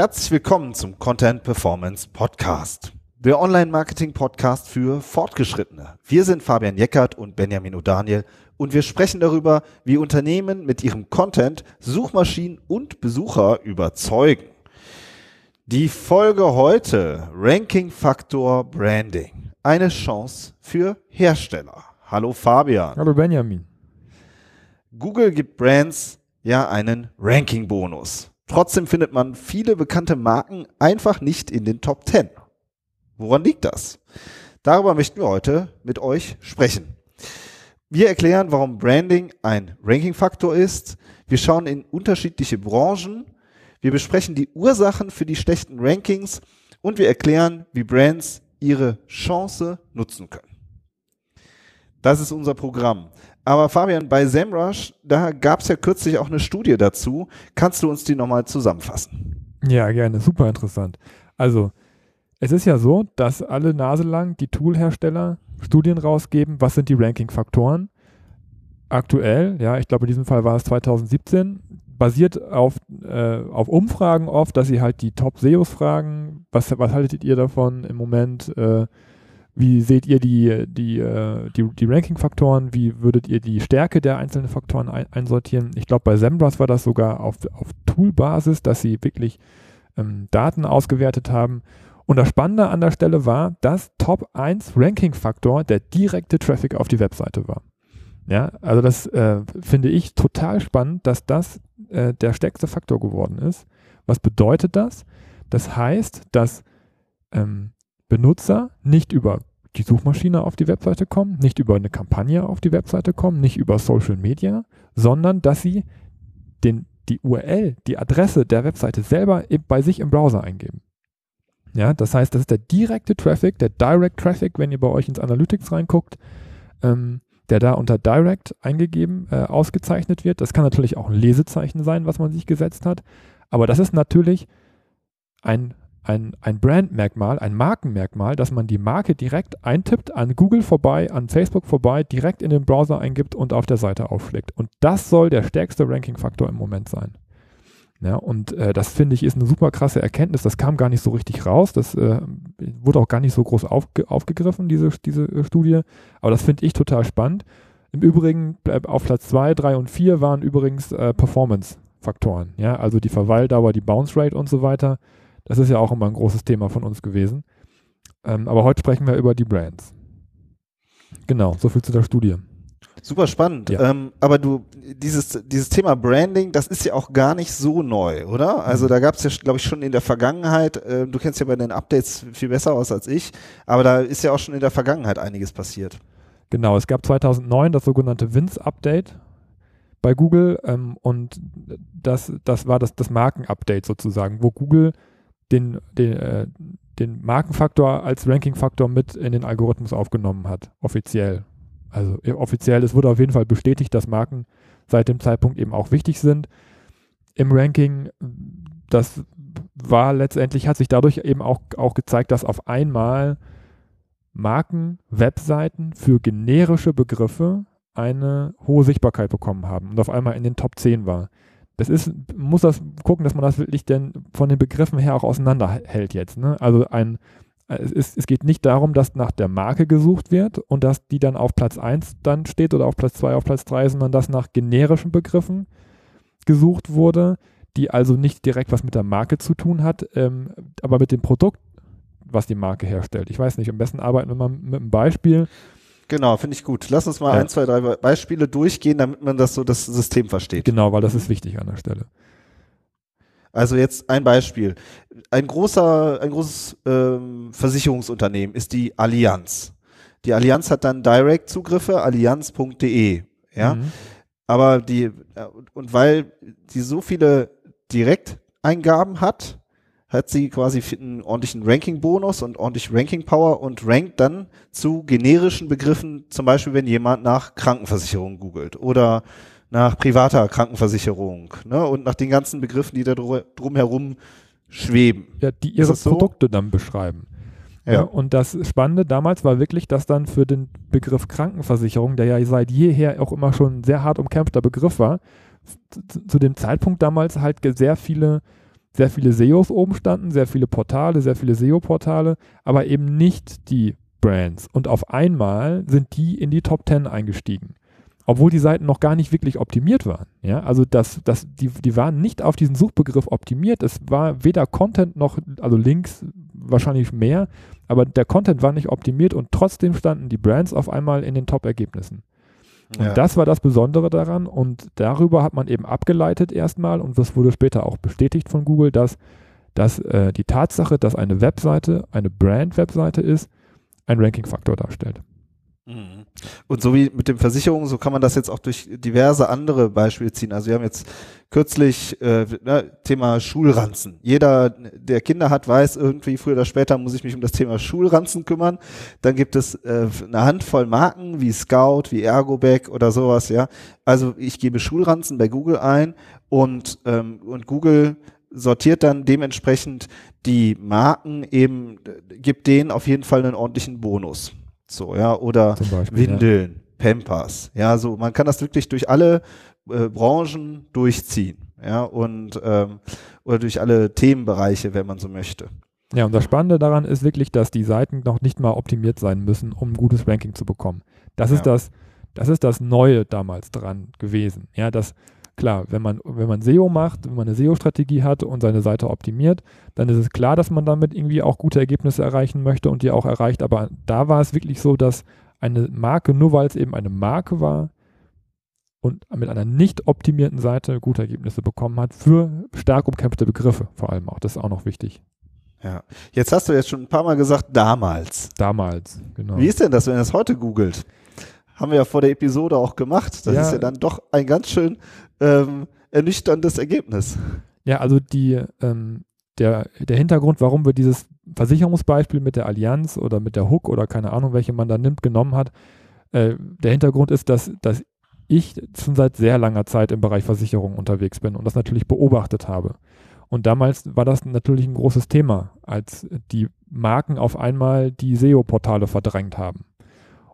Herzlich willkommen zum Content Performance Podcast, der Online-Marketing-Podcast für Fortgeschrittene. Wir sind Fabian Jeckert und Benjamin O'Daniel und wir sprechen darüber, wie Unternehmen mit ihrem Content Suchmaschinen und Besucher überzeugen. Die Folge heute Ranking Faktor Branding. Eine Chance für Hersteller. Hallo Fabian. Hallo Benjamin. Google gibt Brands ja einen Ranking-Bonus. Trotzdem findet man viele bekannte Marken einfach nicht in den Top 10. Woran liegt das? Darüber möchten wir heute mit euch sprechen. Wir erklären, warum Branding ein Ranking-Faktor ist. Wir schauen in unterschiedliche Branchen. Wir besprechen die Ursachen für die schlechten Rankings und wir erklären, wie Brands ihre Chance nutzen können. Das ist unser Programm. Aber Fabian, bei SEMrush, da gab es ja kürzlich auch eine Studie dazu. Kannst du uns die nochmal zusammenfassen? Ja, gerne. Super interessant. Also, es ist ja so, dass alle Nase lang die Toolhersteller Studien rausgeben, was sind die Ranking-Faktoren. Aktuell, ja, ich glaube in diesem Fall war es 2017, basiert auf, äh, auf Umfragen oft, dass sie halt die Top-SEOs fragen, was, was haltet ihr davon im Moment, äh, wie seht ihr die, die, äh, die, die Ranking-Faktoren? Wie würdet ihr die Stärke der einzelnen Faktoren ein, einsortieren? Ich glaube, bei SEMrush war das sogar auf, auf Tool-Basis, dass sie wirklich ähm, Daten ausgewertet haben. Und das Spannende an der Stelle war, dass Top 1 Ranking-Faktor der direkte Traffic auf die Webseite war. Ja, also das äh, finde ich total spannend, dass das äh, der stärkste Faktor geworden ist. Was bedeutet das? Das heißt, dass ähm, Benutzer nicht über die Suchmaschine auf die Webseite kommen, nicht über eine Kampagne auf die Webseite kommen, nicht über Social Media, sondern dass sie den, die URL, die Adresse der Webseite selber bei sich im Browser eingeben. Ja, das heißt, das ist der direkte Traffic, der Direct Traffic, wenn ihr bei euch ins Analytics reinguckt, ähm, der da unter Direct eingegeben, äh, ausgezeichnet wird. Das kann natürlich auch ein Lesezeichen sein, was man sich gesetzt hat. Aber das ist natürlich ein ein, ein Brandmerkmal, ein Markenmerkmal, dass man die Marke direkt eintippt, an Google vorbei, an Facebook vorbei, direkt in den Browser eingibt und auf der Seite aufschlägt. Und das soll der stärkste Ranking-Faktor im Moment sein. Ja, und äh, das finde ich ist eine super krasse Erkenntnis. Das kam gar nicht so richtig raus. Das äh, wurde auch gar nicht so groß aufge aufgegriffen, diese, diese äh, Studie. Aber das finde ich total spannend. Im Übrigen auf Platz 2, 3 und 4 waren übrigens äh, Performance-Faktoren. Ja, also die Verweildauer, die Bounce Rate und so weiter. Das ist ja auch immer ein großes Thema von uns gewesen. Ähm, aber heute sprechen wir über die Brands. Genau, so viel zu der Studie. Super spannend. Ja. Ähm, aber du, dieses, dieses Thema Branding, das ist ja auch gar nicht so neu, oder? Also mhm. da gab es ja, glaube ich, schon in der Vergangenheit, äh, du kennst ja bei den Updates viel besser aus als ich, aber da ist ja auch schon in der Vergangenheit einiges passiert. Genau, es gab 2009 das sogenannte Vince-Update bei Google ähm, und das, das war das, das Marken-Update sozusagen, wo Google den, den, äh, den Markenfaktor als Rankingfaktor mit in den Algorithmus aufgenommen hat, offiziell. Also offiziell, es wurde auf jeden Fall bestätigt, dass Marken seit dem Zeitpunkt eben auch wichtig sind. Im Ranking, das war letztendlich, hat sich dadurch eben auch, auch gezeigt, dass auf einmal Marken, Webseiten für generische Begriffe eine hohe Sichtbarkeit bekommen haben und auf einmal in den Top 10 war das ist, muss das gucken, dass man das wirklich denn von den Begriffen her auch auseinanderhält jetzt. Ne? Also ein, es, ist, es geht nicht darum, dass nach der Marke gesucht wird und dass die dann auf Platz 1 dann steht oder auf Platz 2, auf Platz 3, sondern dass nach generischen Begriffen gesucht wurde, die also nicht direkt was mit der Marke zu tun hat, ähm, aber mit dem Produkt, was die Marke herstellt. Ich weiß nicht, am besten arbeiten wir mal mit einem Beispiel. Genau, finde ich gut. Lass uns mal ja. ein, zwei, drei Beispiele durchgehen, damit man das so das System versteht. Genau, weil das ist wichtig an der Stelle. Also jetzt ein Beispiel. Ein großer, ein großes ähm, Versicherungsunternehmen ist die Allianz. Die Allianz hat dann Direct-Zugriffe, allianz.de. Ja. Mhm. Aber die, äh, und weil die so viele Direkteingaben hat, hat sie quasi einen ordentlichen Ranking-Bonus und ordentlich Ranking-Power und rankt dann zu generischen Begriffen, zum Beispiel wenn jemand nach Krankenversicherung googelt oder nach privater Krankenversicherung ne, und nach den ganzen Begriffen, die da drumherum schweben. Ja, die ihre Produkte so? dann beschreiben. Ja. ja. Und das Spannende damals war wirklich, dass dann für den Begriff Krankenversicherung, der ja seit jeher auch immer schon ein sehr hart umkämpfter Begriff war, zu, zu dem Zeitpunkt damals halt sehr viele sehr viele SEOs oben standen, sehr viele Portale, sehr viele SEO-Portale, aber eben nicht die Brands. Und auf einmal sind die in die Top 10 eingestiegen. Obwohl die Seiten noch gar nicht wirklich optimiert waren. Ja, also das, das, die, die waren nicht auf diesen Suchbegriff optimiert. Es war weder Content noch, also Links wahrscheinlich mehr, aber der Content war nicht optimiert und trotzdem standen die Brands auf einmal in den Top-Ergebnissen. Und ja. das war das Besondere daran und darüber hat man eben abgeleitet erstmal und das wurde später auch bestätigt von Google, dass, dass äh, die Tatsache, dass eine Webseite eine Brand-Webseite ist, ein Ranking-Faktor darstellt. Mhm. Und so wie mit den Versicherungen, so kann man das jetzt auch durch diverse andere Beispiele ziehen. Also wir haben jetzt kürzlich äh, ne, Thema Schulranzen. Jeder, der Kinder hat, weiß irgendwie, früher oder später muss ich mich um das Thema Schulranzen kümmern. Dann gibt es äh, eine Handvoll Marken wie Scout, wie Ergobag oder sowas, ja. Also ich gebe Schulranzen bei Google ein und, ähm, und Google sortiert dann dementsprechend die Marken eben, gibt denen auf jeden Fall einen ordentlichen Bonus. So, ja, oder Beispiel, Windeln, ja. Pampers. Ja, so, man kann das wirklich durch alle äh, Branchen durchziehen. Ja, und ähm, oder durch alle Themenbereiche, wenn man so möchte. Ja, und das Spannende daran ist wirklich, dass die Seiten noch nicht mal optimiert sein müssen, um ein gutes Ranking zu bekommen. Das ja. ist das, das ist das Neue damals dran gewesen. Ja, dass klar, wenn man, wenn man SEO macht, wenn man eine SEO-Strategie hat und seine Seite optimiert, dann ist es klar, dass man damit irgendwie auch gute Ergebnisse erreichen möchte und die auch erreicht. Aber da war es wirklich so, dass eine Marke, nur weil es eben eine Marke war und mit einer nicht optimierten Seite gute Ergebnisse bekommen hat für stark umkämpfte Begriffe vor allem auch. Das ist auch noch wichtig. Ja. Jetzt hast du jetzt schon ein paar Mal gesagt, damals. Damals, genau. Wie ist denn das, wenn ihr es heute googelt? Haben wir ja vor der Episode auch gemacht. Das ja. ist ja dann doch ein ganz schön ähm, ernüchterndes Ergebnis. Ja, also die, ähm, der, der Hintergrund, warum wir dieses Versicherungsbeispiel mit der Allianz oder mit der Hook oder keine Ahnung, welche man da nimmt, genommen hat, äh, der Hintergrund ist, dass, dass ich schon seit sehr langer Zeit im Bereich Versicherung unterwegs bin und das natürlich beobachtet habe. Und damals war das natürlich ein großes Thema, als die Marken auf einmal die SEO-Portale verdrängt haben.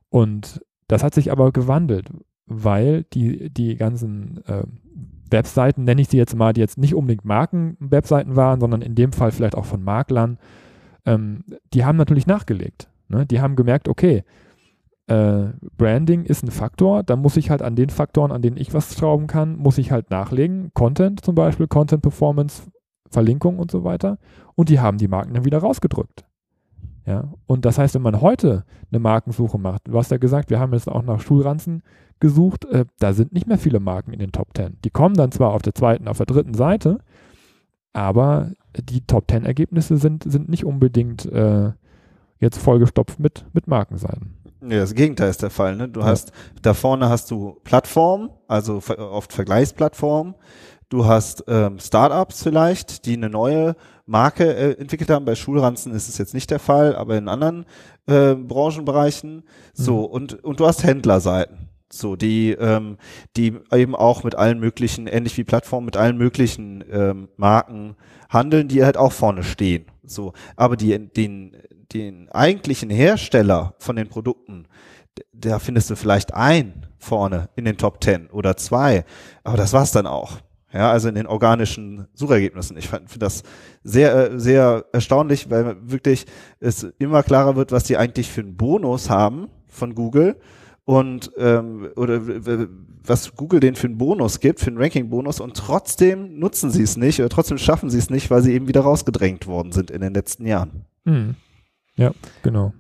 Und das hat sich aber gewandelt, weil die, die ganzen äh, Webseiten, nenne ich sie jetzt mal, die jetzt nicht unbedingt Marken-Webseiten waren, sondern in dem Fall vielleicht auch von Maklern, ähm, die haben natürlich nachgelegt. Ne? Die haben gemerkt, okay, äh, Branding ist ein Faktor, da muss ich halt an den Faktoren, an denen ich was schrauben kann, muss ich halt nachlegen. Content zum Beispiel, Content Performance, Verlinkung und so weiter. Und die haben die Marken dann wieder rausgedrückt. Ja, und das heißt, wenn man heute eine Markensuche macht, du hast ja gesagt, wir haben jetzt auch nach Schulranzen gesucht, äh, da sind nicht mehr viele Marken in den Top 10. Die kommen dann zwar auf der zweiten, auf der dritten Seite, aber die Top 10 Ergebnisse sind, sind nicht unbedingt äh, jetzt vollgestopft mit, mit Markenseiten. Ja, das Gegenteil ist der Fall. Ne? Du ja. hast, da vorne hast du Plattformen, also oft Vergleichsplattformen. Du hast ähm, Startups vielleicht, die eine neue Marke äh, entwickelt haben. Bei Schulranzen ist es jetzt nicht der Fall, aber in anderen äh, Branchenbereichen. So, mhm. und, und du hast Händlerseiten. So, die, ähm, die eben auch mit allen möglichen, ähnlich wie Plattformen, mit allen möglichen ähm, Marken handeln, die halt auch vorne stehen. So, aber die, den, den eigentlichen Hersteller von den Produkten, da findest du vielleicht ein vorne in den Top Ten oder zwei, aber das war's dann auch. Ja, also in den organischen Suchergebnissen. Ich finde das sehr, äh, sehr erstaunlich, weil wirklich es immer klarer wird, was die eigentlich für einen Bonus haben von Google und ähm, oder was Google denen für einen Bonus gibt, für einen Ranking-Bonus und trotzdem nutzen sie es nicht oder trotzdem schaffen sie es nicht, weil sie eben wieder rausgedrängt worden sind in den letzten Jahren. Mhm. Ja, genau.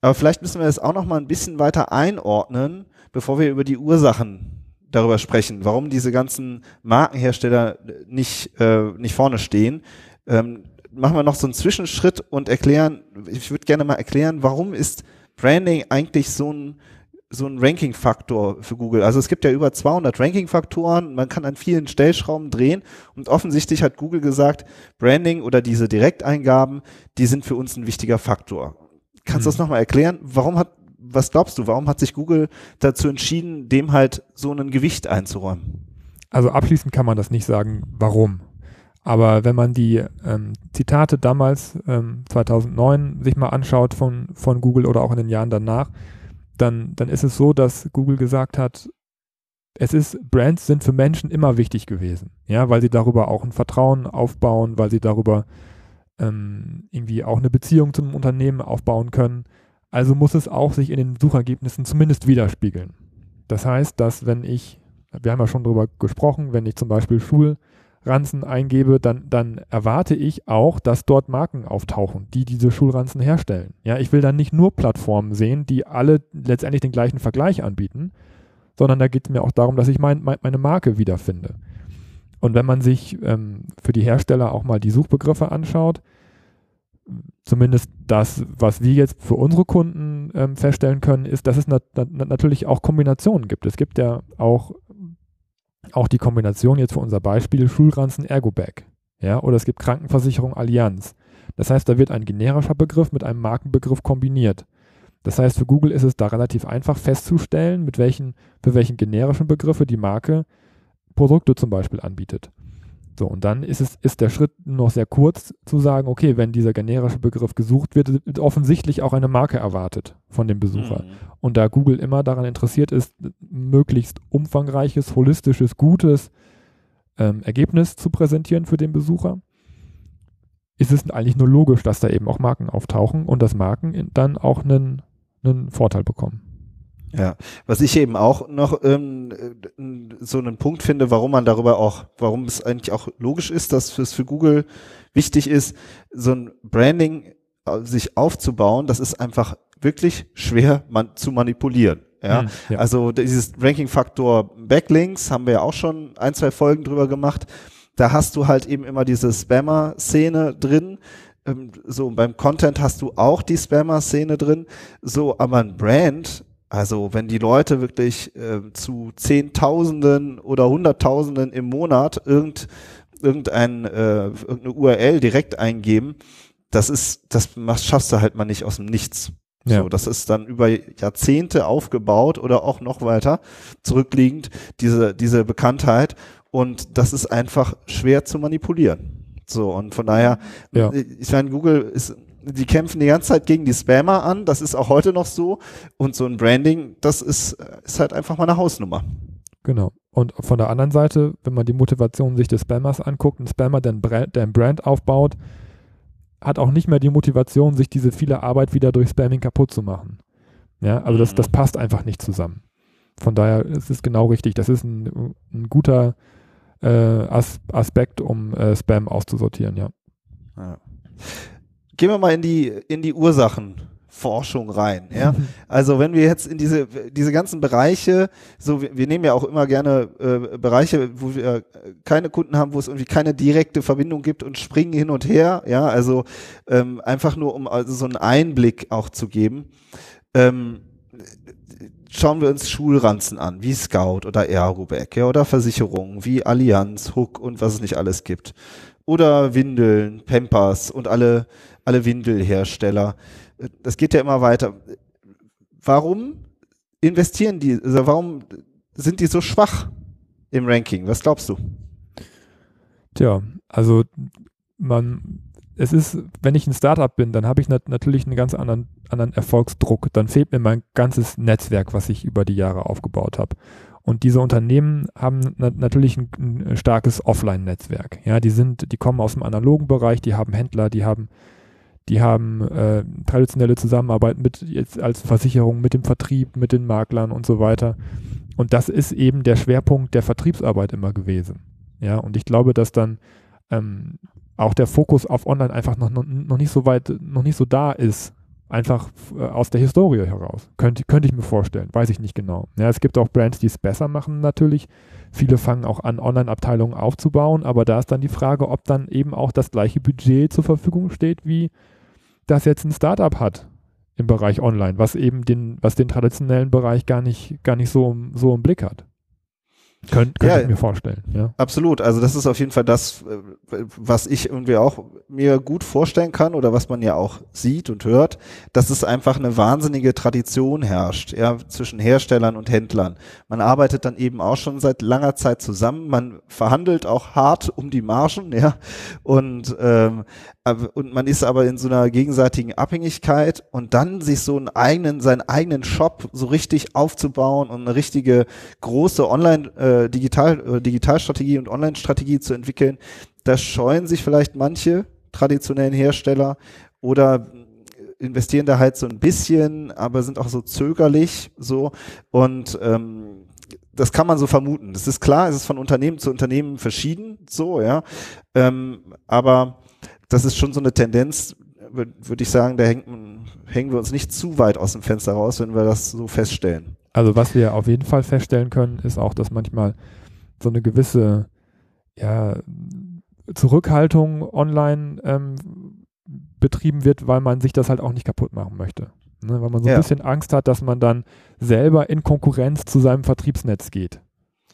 Aber vielleicht müssen wir es auch noch mal ein bisschen weiter einordnen, bevor wir über die Ursachen darüber sprechen, warum diese ganzen Markenhersteller nicht, äh, nicht vorne stehen. Ähm, machen wir noch so einen Zwischenschritt und erklären, ich würde gerne mal erklären, warum ist Branding eigentlich so ein so ein Ranking-Faktor für Google. Also es gibt ja über 200 Ranking-Faktoren, man kann an vielen Stellschrauben drehen und offensichtlich hat Google gesagt, Branding oder diese Direkteingaben, die sind für uns ein wichtiger Faktor. Kannst du das mhm. nochmal erklären? Warum hat was glaubst du, warum hat sich Google dazu entschieden, dem halt so ein Gewicht einzuräumen? Also abschließend kann man das nicht sagen, warum. Aber wenn man die ähm, Zitate damals, ähm, 2009, sich mal anschaut von, von Google oder auch in den Jahren danach, dann, dann ist es so, dass Google gesagt hat, es ist, Brands sind für Menschen immer wichtig gewesen, ja, weil sie darüber auch ein Vertrauen aufbauen, weil sie darüber ähm, irgendwie auch eine Beziehung zum Unternehmen aufbauen können. Also muss es auch sich in den Suchergebnissen zumindest widerspiegeln. Das heißt, dass wenn ich, wir haben ja schon darüber gesprochen, wenn ich zum Beispiel Schulranzen eingebe, dann, dann erwarte ich auch, dass dort Marken auftauchen, die diese Schulranzen herstellen. Ja, ich will dann nicht nur Plattformen sehen, die alle letztendlich den gleichen Vergleich anbieten, sondern da geht es mir auch darum, dass ich mein, mein, meine Marke wiederfinde. Und wenn man sich ähm, für die Hersteller auch mal die Suchbegriffe anschaut, zumindest das, was wir jetzt für unsere Kunden ähm, feststellen können, ist, dass es nat nat natürlich auch Kombinationen gibt. Es gibt ja auch, auch die Kombination jetzt für unser Beispiel Schulranzen Ergobag. Ja, oder es gibt Krankenversicherung Allianz. Das heißt, da wird ein generischer Begriff mit einem Markenbegriff kombiniert. Das heißt, für Google ist es da relativ einfach festzustellen, mit welchen, für welchen generischen Begriffe die Marke Produkte zum Beispiel anbietet. So, und dann ist es, ist der Schritt noch sehr kurz zu sagen, okay, wenn dieser generische Begriff gesucht wird, wird offensichtlich auch eine Marke erwartet von dem Besucher. Mhm. Und da Google immer daran interessiert ist, möglichst umfangreiches, holistisches, gutes ähm, Ergebnis zu präsentieren für den Besucher, ist es eigentlich nur logisch, dass da eben auch Marken auftauchen und dass Marken dann auch einen, einen Vorteil bekommen. Ja, was ich eben auch noch ähm, so einen Punkt finde, warum man darüber auch, warum es eigentlich auch logisch ist, dass es für Google wichtig ist, so ein Branding äh, sich aufzubauen, das ist einfach wirklich schwer man, zu manipulieren. Ja? Mhm, ja. also dieses Ranking-Faktor Backlinks haben wir ja auch schon ein, zwei Folgen drüber gemacht. Da hast du halt eben immer diese Spammer-Szene drin, ähm, so beim Content hast du auch die Spammer-Szene drin, so aber ein Brand also wenn die Leute wirklich äh, zu Zehntausenden oder Hunderttausenden im Monat irgend, irgendein, äh, irgendeine URL direkt eingeben, das ist, das machst, schaffst du halt mal nicht aus dem Nichts. Ja. So, das ist dann über Jahrzehnte aufgebaut oder auch noch weiter zurückliegend, diese, diese Bekanntheit. Und das ist einfach schwer zu manipulieren. So, und von daher, ja. ich meine, Google ist die kämpfen die ganze Zeit gegen die Spammer an, das ist auch heute noch so. Und so ein Branding, das ist, ist halt einfach mal eine Hausnummer. Genau. Und von der anderen Seite, wenn man die Motivation sich des Spammers anguckt, ein Spammer, der ein Brand, der ein Brand aufbaut, hat auch nicht mehr die Motivation, sich diese viele Arbeit wieder durch Spamming kaputt zu machen. Ja, also das, das mhm. passt einfach nicht zusammen. Von daher ist es genau richtig. Das ist ein, ein guter äh, As Aspekt, um äh, Spam auszusortieren, ja. ja gehen wir mal in die, in die Ursachenforschung rein. Ja? Also wenn wir jetzt in diese, diese ganzen Bereiche, so wir, wir nehmen ja auch immer gerne äh, Bereiche, wo wir keine Kunden haben, wo es irgendwie keine direkte Verbindung gibt und springen hin und her, ja, also ähm, einfach nur um also so einen Einblick auch zu geben. Ähm, schauen wir uns Schulranzen an, wie Scout oder Ergoback, ja, oder Versicherungen wie Allianz, Hook und was es nicht alles gibt. Oder Windeln, Pampers und alle alle Windelhersteller. Das geht ja immer weiter. Warum investieren die, also warum sind die so schwach im Ranking? Was glaubst du? Tja, also man, es ist, wenn ich ein Startup bin, dann habe ich nat natürlich einen ganz anderen, anderen Erfolgsdruck. Dann fehlt mir mein ganzes Netzwerk, was ich über die Jahre aufgebaut habe. Und diese Unternehmen haben na natürlich ein, ein starkes Offline-Netzwerk. Ja, die sind, die kommen aus dem analogen Bereich, die haben Händler, die haben die haben äh, traditionelle Zusammenarbeit mit jetzt als Versicherung, mit dem Vertrieb, mit den Maklern und so weiter. Und das ist eben der Schwerpunkt der Vertriebsarbeit immer gewesen. Ja, und ich glaube, dass dann ähm, auch der Fokus auf Online einfach noch, noch, nicht so weit, noch nicht so da ist. Einfach äh, aus der Historie heraus. Könnte, könnte ich mir vorstellen. Weiß ich nicht genau. Ja, es gibt auch Brands, die es besser machen natürlich. Viele fangen auch an, Online-Abteilungen aufzubauen, aber da ist dann die Frage, ob dann eben auch das gleiche Budget zur Verfügung steht wie das jetzt ein Startup hat im Bereich Online, was eben den, was den traditionellen Bereich gar nicht, gar nicht so, so im Blick hat. Könnt, könnte ja, ich mir vorstellen, ja. Absolut. Also das ist auf jeden Fall das, äh, was ich irgendwie auch mir gut vorstellen kann oder was man ja auch sieht und hört, dass es einfach eine wahnsinnige Tradition herrscht, ja, zwischen Herstellern und Händlern. Man arbeitet dann eben auch schon seit langer Zeit zusammen. Man verhandelt auch hart um die Margen, ja. Und, ähm, und man ist aber in so einer gegenseitigen Abhängigkeit und dann sich so einen eigenen, seinen eigenen Shop so richtig aufzubauen und eine richtige große Online- äh, Digital, äh, Digitalstrategie und Online-Strategie zu entwickeln, da scheuen sich vielleicht manche traditionellen Hersteller oder investieren da halt so ein bisschen, aber sind auch so zögerlich so und ähm, das kann man so vermuten. Das ist klar, es ist von Unternehmen zu Unternehmen verschieden, so, ja. Ähm, aber das ist schon so eine Tendenz, würde würd ich sagen, da hängt, hängen wir uns nicht zu weit aus dem Fenster raus, wenn wir das so feststellen. Also was wir auf jeden Fall feststellen können, ist auch, dass manchmal so eine gewisse ja, Zurückhaltung online ähm, betrieben wird, weil man sich das halt auch nicht kaputt machen möchte. Ne? Weil man so ein bisschen Angst hat, dass man dann selber in Konkurrenz zu seinem Vertriebsnetz geht.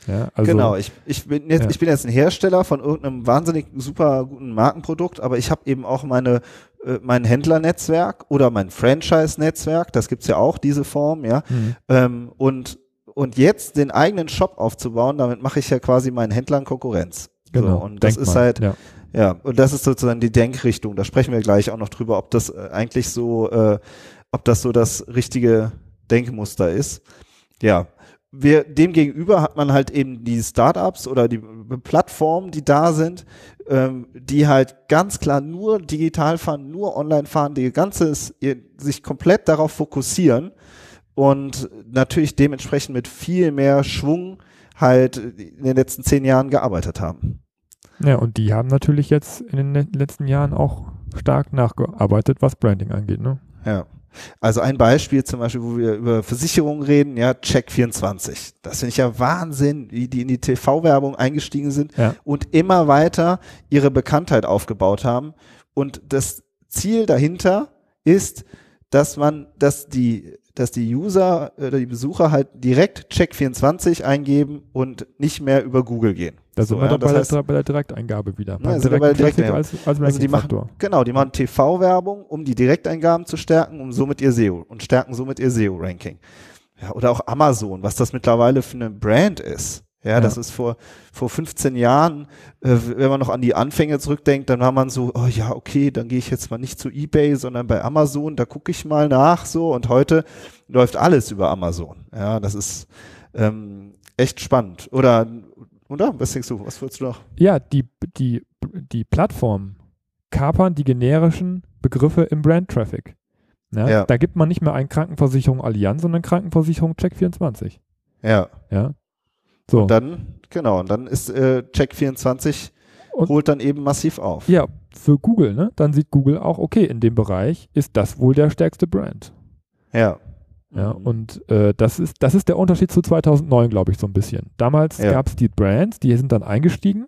Ja, also, genau, ich, ich, bin jetzt, ja. ich bin jetzt ein Hersteller von irgendeinem wahnsinnig super guten Markenprodukt, aber ich habe eben auch meine mein Händlernetzwerk oder mein Franchise-Netzwerk, das gibt's ja auch, diese Form, ja. Mhm. Ähm, und, und jetzt den eigenen Shop aufzubauen, damit mache ich ja quasi meinen Händlern Konkurrenz. Genau. So, und das Denk ist halt, ja. ja, und das ist sozusagen die Denkrichtung. Da sprechen wir gleich auch noch drüber, ob das äh, eigentlich so, äh, ob das so das richtige Denkmuster ist. Ja, wir, dem gegenüber hat man halt eben die Startups oder die Plattformen, die da sind, ähm, die halt ganz klar nur digital fahren, nur online fahren, die ganzes sich komplett darauf fokussieren und natürlich dementsprechend mit viel mehr Schwung halt in den letzten zehn Jahren gearbeitet haben. Ja, und die haben natürlich jetzt in den letzten Jahren auch stark nachgearbeitet, was Branding angeht, ne? Ja. Also ein Beispiel zum Beispiel, wo wir über Versicherungen reden, ja, Check24. Das finde ich ja Wahnsinn, wie die in die TV-Werbung eingestiegen sind ja. und immer weiter ihre Bekanntheit aufgebaut haben. Und das Ziel dahinter ist, dass man, dass die, dass die User oder die Besucher halt direkt Check24 eingeben und nicht mehr über Google gehen. Da sind so, wir ja, bei, heißt, der, bei, der, Direkteingabe wieder. Ja, sind bei der Direkteingabe. Als, als also die machen, genau, die machen TV-Werbung, um die Direkteingaben zu stärken, um somit ihr SEO und stärken somit ihr SEO-Ranking. Ja, oder auch Amazon, was das mittlerweile für eine Brand ist. Ja, ja, das ist vor, vor 15 Jahren, äh, wenn man noch an die Anfänge zurückdenkt, dann war man so, oh ja, okay, dann gehe ich jetzt mal nicht zu eBay, sondern bei Amazon, da gucke ich mal nach so und heute läuft alles über Amazon. Ja, das ist ähm, echt spannend. Oder oder? Was denkst du? Was würdest du noch? Ja, die, die, die Plattformen kapern die generischen Begriffe im Brand-Traffic. Ja, ja. Da gibt man nicht mehr ein Krankenversicherung Allianz, sondern Krankenversicherung Check24. Ja. Ja. So. Und dann, genau, und dann ist äh, Check24 und, holt dann eben massiv auf. Ja, für Google, ne? Dann sieht Google auch, okay, in dem Bereich ist das wohl der stärkste Brand. Ja. Ja, mhm. und äh, das, ist, das ist der Unterschied zu 2009, glaube ich, so ein bisschen. Damals ja. gab es die Brands, die sind dann eingestiegen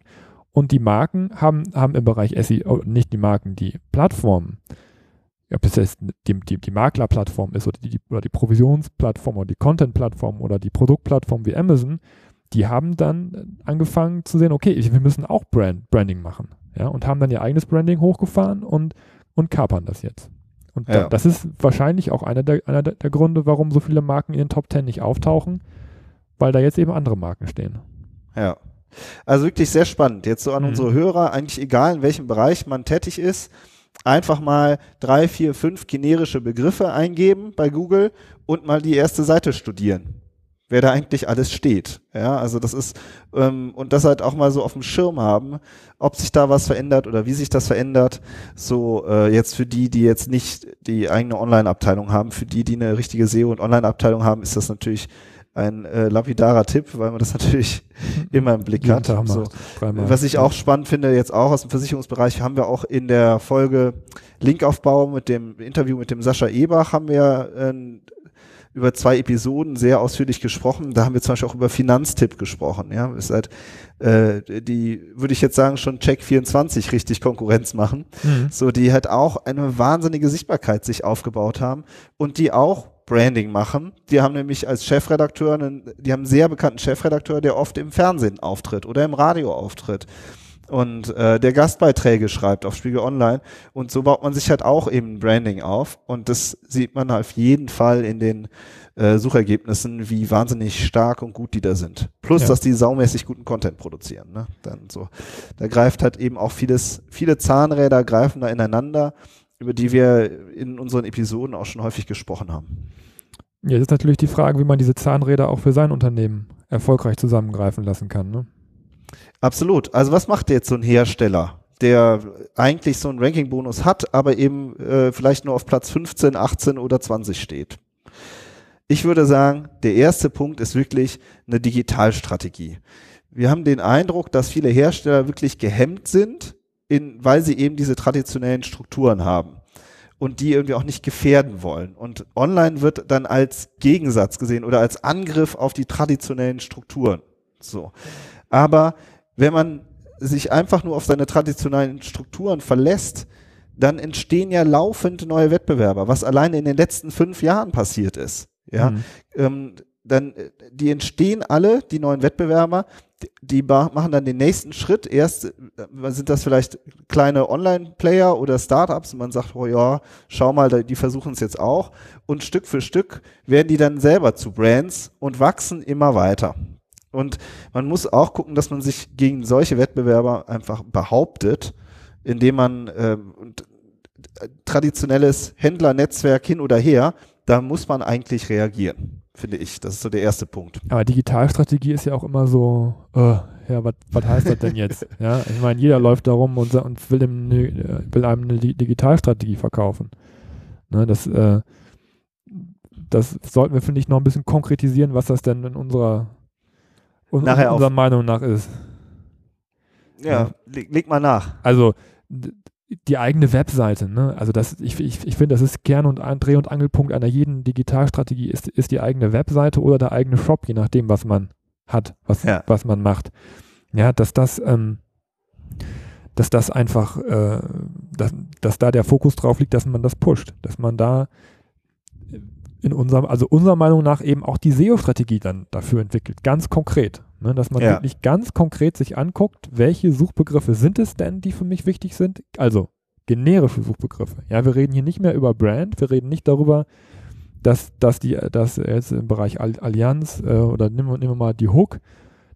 und die Marken haben, haben im Bereich SEO, nicht die Marken, die Plattformen, ob es jetzt die, die, die Maklerplattform ist oder die, oder die Provisionsplattform oder die Content-Plattform oder die Produktplattform wie Amazon, die haben dann angefangen zu sehen, okay, wir müssen auch Brand, Branding machen. Ja, und haben dann ihr eigenes Branding hochgefahren und, und kapern das jetzt. Und ja. da, das ist wahrscheinlich auch einer, der, einer der Gründe, warum so viele Marken in den Top Ten nicht auftauchen, weil da jetzt eben andere Marken stehen. Ja. Also wirklich sehr spannend. Jetzt so an mhm. unsere Hörer, eigentlich egal in welchem Bereich man tätig ist, einfach mal drei, vier, fünf generische Begriffe eingeben bei Google und mal die erste Seite studieren wer da eigentlich alles steht. Ja, also das ist, ähm, und das halt auch mal so auf dem Schirm haben, ob sich da was verändert oder wie sich das verändert. So äh, jetzt für die, die jetzt nicht die eigene Online-Abteilung haben, für die, die eine richtige SEO- und Online-Abteilung haben, ist das natürlich ein äh, lapidarer Tipp, weil man das natürlich immer im Blick hat. So. Was ich auch spannend finde, jetzt auch aus dem Versicherungsbereich, haben wir auch in der Folge Linkaufbau mit dem Interview mit dem Sascha Ebach haben wir äh, über zwei Episoden sehr ausführlich gesprochen. Da haben wir zum Beispiel auch über Finanztipp gesprochen. Ja, ist halt äh, die würde ich jetzt sagen schon Check 24 richtig Konkurrenz machen. Mhm. So die halt auch eine wahnsinnige Sichtbarkeit sich aufgebaut haben und die auch Branding machen. Die haben nämlich als Chefredakteur, einen, die haben einen sehr bekannten Chefredakteur, der oft im Fernsehen auftritt oder im Radio auftritt und äh, der Gastbeiträge schreibt auf Spiegel Online und so baut man sich halt auch eben Branding auf und das sieht man auf jeden Fall in den äh, Suchergebnissen, wie wahnsinnig stark und gut die da sind. Plus, ja. dass die saumäßig guten Content produzieren. Ne? Dann so, da greift halt eben auch vieles, viele Zahnräder greifen da ineinander, über die wir in unseren Episoden auch schon häufig gesprochen haben. Ja, das ist natürlich die Frage, wie man diese Zahnräder auch für sein Unternehmen erfolgreich zusammengreifen lassen kann. Ne? Absolut. Also was macht jetzt so ein Hersteller, der eigentlich so einen Ranking-Bonus hat, aber eben äh, vielleicht nur auf Platz 15, 18 oder 20 steht? Ich würde sagen, der erste Punkt ist wirklich eine Digitalstrategie. Wir haben den Eindruck, dass viele Hersteller wirklich gehemmt sind, in, weil sie eben diese traditionellen Strukturen haben und die irgendwie auch nicht gefährden wollen. Und online wird dann als Gegensatz gesehen oder als Angriff auf die traditionellen Strukturen. So. Aber wenn man sich einfach nur auf seine traditionellen Strukturen verlässt, dann entstehen ja laufend neue Wettbewerber, was alleine in den letzten fünf Jahren passiert ist. Ja, mhm. ähm, dann die entstehen alle, die neuen Wettbewerber, die, die machen dann den nächsten Schritt. Erst äh, sind das vielleicht kleine Online-Player oder Startups und man sagt, oh ja, schau mal, die versuchen es jetzt auch. Und Stück für Stück werden die dann selber zu Brands und wachsen immer weiter. Und man muss auch gucken, dass man sich gegen solche Wettbewerber einfach behauptet, indem man äh, traditionelles Händlernetzwerk hin oder her, da muss man eigentlich reagieren, finde ich. Das ist so der erste Punkt. Aber Digitalstrategie ist ja auch immer so, uh, ja, was heißt das denn jetzt? ja, ich meine, jeder läuft da rum und, und will, dem, ne, will einem eine Digitalstrategie verkaufen. Ne, das, äh, das sollten wir, finde ich, noch ein bisschen konkretisieren, was das denn in unserer und Nachher unserer Meinung nach ist. Ja, ja. Leg, leg, mal nach. Also die eigene Webseite, ne? Also das, ich, ich, ich finde, das ist Kern und Dreh- und Angelpunkt einer jeden Digitalstrategie, ist, ist die eigene Webseite oder der eigene Shop, je nachdem, was man hat, was, ja. was man macht. Ja, dass das, ähm, dass das einfach, äh, dass, dass da der Fokus drauf liegt, dass man das pusht, dass man da in unserem, also unserer Meinung nach eben auch die SEO-Strategie dann dafür entwickelt, ganz konkret. Ne, dass man ja. wirklich ganz konkret sich anguckt, welche Suchbegriffe sind es denn, die für mich wichtig sind? Also generische Suchbegriffe. Ja, wir reden hier nicht mehr über Brand, wir reden nicht darüber, dass, dass die, dass jetzt im Bereich Allianz äh, oder nehmen wir, nehmen wir mal die Hook,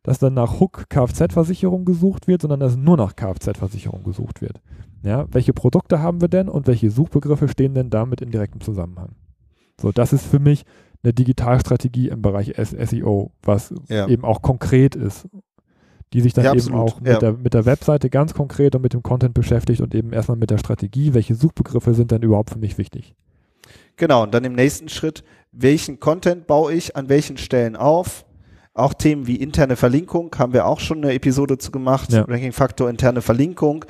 dass dann nach Hook Kfz-Versicherung gesucht wird, sondern dass nur nach Kfz-Versicherung gesucht wird. Ja, welche Produkte haben wir denn und welche Suchbegriffe stehen denn damit in direktem Zusammenhang? So, das ist für mich eine Digitalstrategie im Bereich SEO, was ja. eben auch konkret ist, die sich dann ja, eben auch mit, ja. der, mit der Webseite ganz konkret und mit dem Content beschäftigt und eben erstmal mit der Strategie, welche Suchbegriffe sind denn überhaupt für mich wichtig. Genau, und dann im nächsten Schritt, welchen Content baue ich an welchen Stellen auf? Auch Themen wie interne Verlinkung haben wir auch schon eine Episode zu gemacht, ja. Ranking Faktor interne Verlinkung.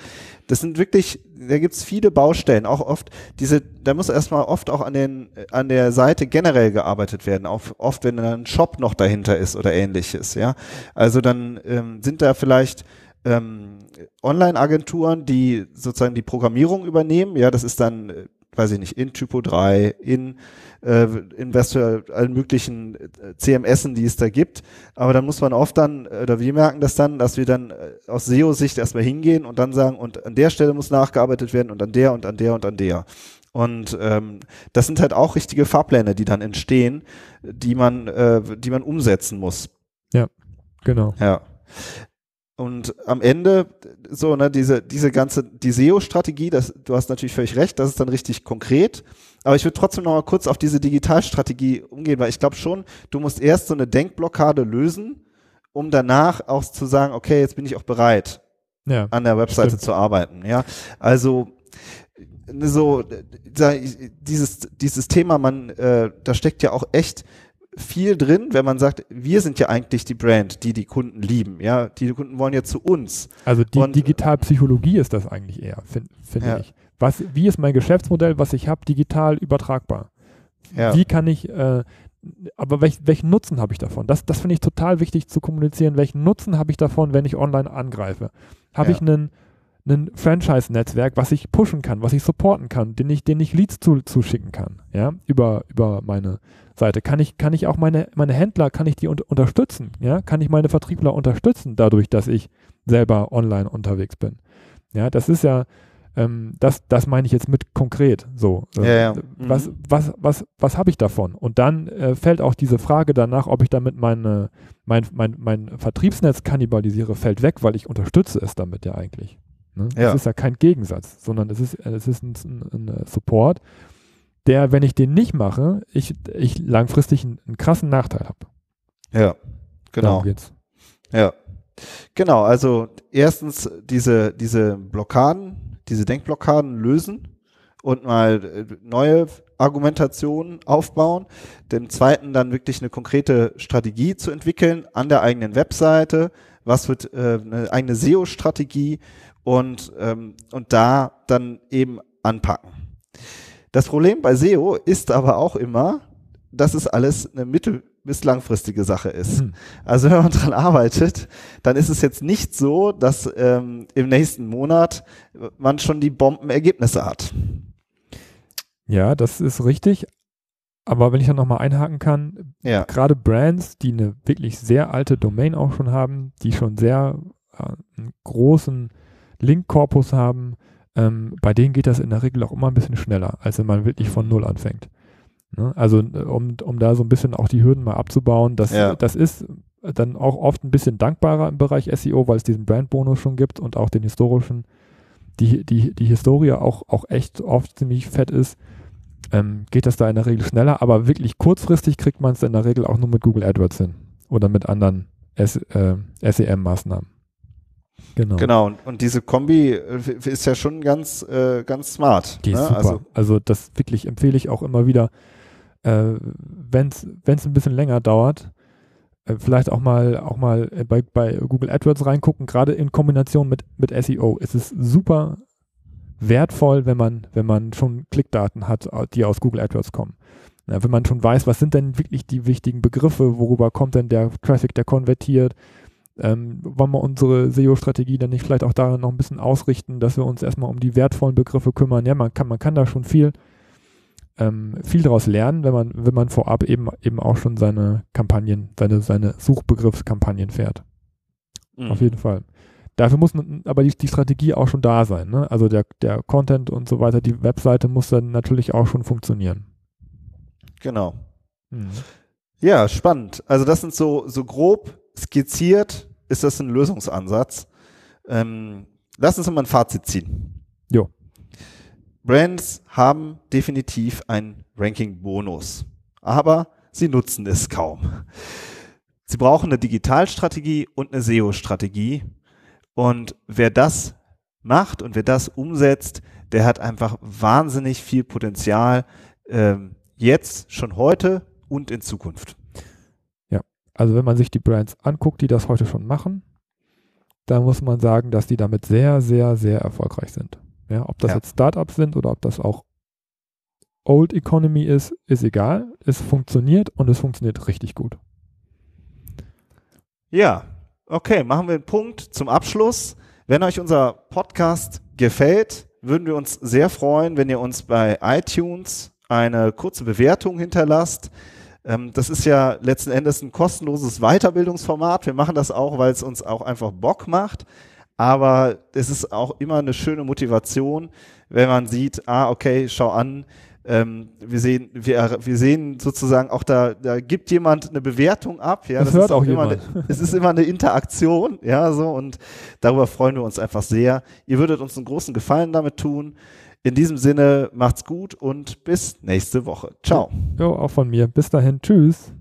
Das sind wirklich, da gibt's viele Baustellen, auch oft diese, da muss erstmal oft auch an den, an der Seite generell gearbeitet werden, auch oft, wenn ein Shop noch dahinter ist oder ähnliches, ja. Also dann ähm, sind da vielleicht ähm, Online-Agenturen, die sozusagen die Programmierung übernehmen, ja, das ist dann, äh, weiß ich nicht, in Typo 3, in äh, Investor, allen möglichen äh, CMSen, die es da gibt. Aber dann muss man oft dann, oder wir merken das dann, dass wir dann äh, aus SEO-Sicht erstmal hingehen und dann sagen, und an der Stelle muss nachgearbeitet werden und an der und an der und an der. Und ähm, das sind halt auch richtige Fahrpläne, die dann entstehen, die man, äh, die man umsetzen muss. Ja, genau. Ja. Und am Ende, so, ne, diese, diese ganze, die SEO-Strategie, das, du hast natürlich völlig recht, das ist dann richtig konkret. Aber ich würde trotzdem noch mal kurz auf diese Digitalstrategie umgehen, weil ich glaube schon, du musst erst so eine Denkblockade lösen, um danach auch zu sagen, okay, jetzt bin ich auch bereit, ja, an der Webseite stimmt. zu arbeiten. Ja, also so dieses dieses Thema, man äh, da steckt ja auch echt viel drin, wenn man sagt, wir sind ja eigentlich die Brand, die die Kunden lieben. Ja, die Kunden wollen ja zu uns. Also die Und, Digitalpsychologie ist das eigentlich eher, finde find ja. ich. Was, wie ist mein Geschäftsmodell, was ich habe, digital übertragbar? Ja. Wie kann ich, äh, aber welch, welchen Nutzen habe ich davon? Das, das finde ich total wichtig zu kommunizieren. Welchen Nutzen habe ich davon, wenn ich online angreife? Habe ja. ich einen ein Franchise-Netzwerk, was ich pushen kann, was ich supporten kann, den ich, den ich Leads zu, zuschicken kann, ja, über, über meine Seite. Kann ich, kann ich auch meine, meine Händler, kann ich die un unterstützen, ja, kann ich meine Vertriebler unterstützen, dadurch, dass ich selber online unterwegs bin. Ja, das ist ja, ähm, das, das meine ich jetzt mit konkret so. Ja, ja. Was, Mhm. was, was, was habe ich davon? Und dann äh, fällt auch diese Frage danach, ob ich damit meine, mein, mein, mein Vertriebsnetz kannibalisiere, fällt weg, weil ich unterstütze es damit ja eigentlich. Ne? Ja. Es ist ja kein Gegensatz, sondern es ist, es ist ein, ein, ein Support, der, wenn ich den nicht mache, ich, ich langfristig einen, einen krassen Nachteil habe. Ja, genau. Ja. Genau, also erstens diese, diese Blockaden, diese Denkblockaden lösen und mal äh, neue Argumentationen aufbauen. Dem zweiten dann wirklich eine konkrete Strategie zu entwickeln an der eigenen Webseite. Was wird äh, eine eigene SEO-Strategie und, ähm, und da dann eben anpacken. Das Problem bei SEO ist aber auch immer, dass es alles eine mittel- bis langfristige Sache ist. Hm. Also wenn man dran arbeitet, dann ist es jetzt nicht so, dass ähm, im nächsten Monat man schon die Bombenergebnisse hat. Ja, das ist richtig. Aber wenn ich da nochmal einhaken kann, Ja, gerade Brands, die eine wirklich sehr alte Domain auch schon haben, die schon sehr äh, einen großen Linkkorpus haben, ähm, bei denen geht das in der Regel auch immer ein bisschen schneller, als wenn man wirklich von Null anfängt. Ne? Also äh, um, um da so ein bisschen auch die Hürden mal abzubauen, das, Ja. das ist dann auch oft ein bisschen dankbarer im Bereich SEO, weil es diesen Brandbonus schon gibt und auch den historischen, die, die, die Historie auch, auch echt oft ziemlich fett ist ähm, geht das da in der Regel schneller, aber wirklich kurzfristig kriegt man es in der Regel auch nur mit Google AdWords hin oder mit anderen S, äh, SEM-Maßnahmen. Genau. genau. Und, und diese Kombi äh, ist ja schon ganz, äh, ganz smart. Die ist ne? super. Also, Also, das wirklich empfehle ich auch immer wieder, äh, wenn es ein bisschen länger dauert, äh, vielleicht auch mal auch mal äh, bei, bei Google AdWords reingucken, gerade in Kombination mit, mit SEO. Es ist super wertvoll, wenn man, wenn man schon Klickdaten hat, die aus Google AdWords kommen. Ja, wenn man schon weiß, was sind denn wirklich die wichtigen Begriffe, worüber kommt denn der Traffic, der konvertiert, ähm, wollen wir unsere SEO-Strategie dann nicht vielleicht auch da noch ein bisschen ausrichten, dass wir uns erstmal um die wertvollen Begriffe kümmern. Ja, man kann, man kann da schon viel, ähm, viel daraus lernen, wenn man, wenn man vorab eben, eben auch schon seine Kampagnen, seine, seine Suchbegriffskampagnen fährt. mh. Auf jeden Fall. Dafür muss man aber die, die Strategie auch schon da sein. Ne? Also der, der Content und so weiter, die Webseite muss dann natürlich auch schon funktionieren. Genau. Mhm. Ja, spannend. Also das sind so, so grob skizziert, ist das ein Lösungsansatz. Ähm, lass uns mal ein Fazit ziehen. Jo. Brands haben definitiv einen Ranking-Bonus, aber sie nutzen es kaum. Sie brauchen eine Digitalstrategie und eine SEO-Strategie. Und wer das macht und wer das umsetzt, der hat einfach wahnsinnig viel Potenzial, ähm, jetzt, schon heute und in Zukunft. Also wenn man sich die Brands anguckt, die das heute schon machen, dann muss man sagen, dass die damit sehr, sehr, sehr erfolgreich sind. Ja, ob das Ja. jetzt Startups sind oder ob das auch Old Economy ist, ist egal. Es funktioniert und es funktioniert richtig gut. Ja, okay, machen wir einen Punkt zum Abschluss. Wenn euch unser Podcast gefällt, würden wir uns sehr freuen, wenn ihr uns bei iTunes eine kurze Bewertung hinterlasst. Ähm, das ist ja letzten Endes ein kostenloses Weiterbildungsformat. Wir machen das auch, weil es uns auch einfach Bock macht. Aber es ist auch immer eine schöne Motivation, wenn man sieht, ah, okay, schau an, ähm, wir sehen, wir, wir sehen sozusagen auch da, da gibt jemand eine Bewertung ab. Ja, Das hört ist auch immer jemand. Eine, es ist immer eine Interaktion, ja, so und darüber freuen wir uns einfach sehr. Ihr würdet uns einen großen Gefallen damit tun. In diesem Sinne, macht's gut und bis nächste Woche. Ciao. Jo, auch von mir. Bis dahin. Tschüss.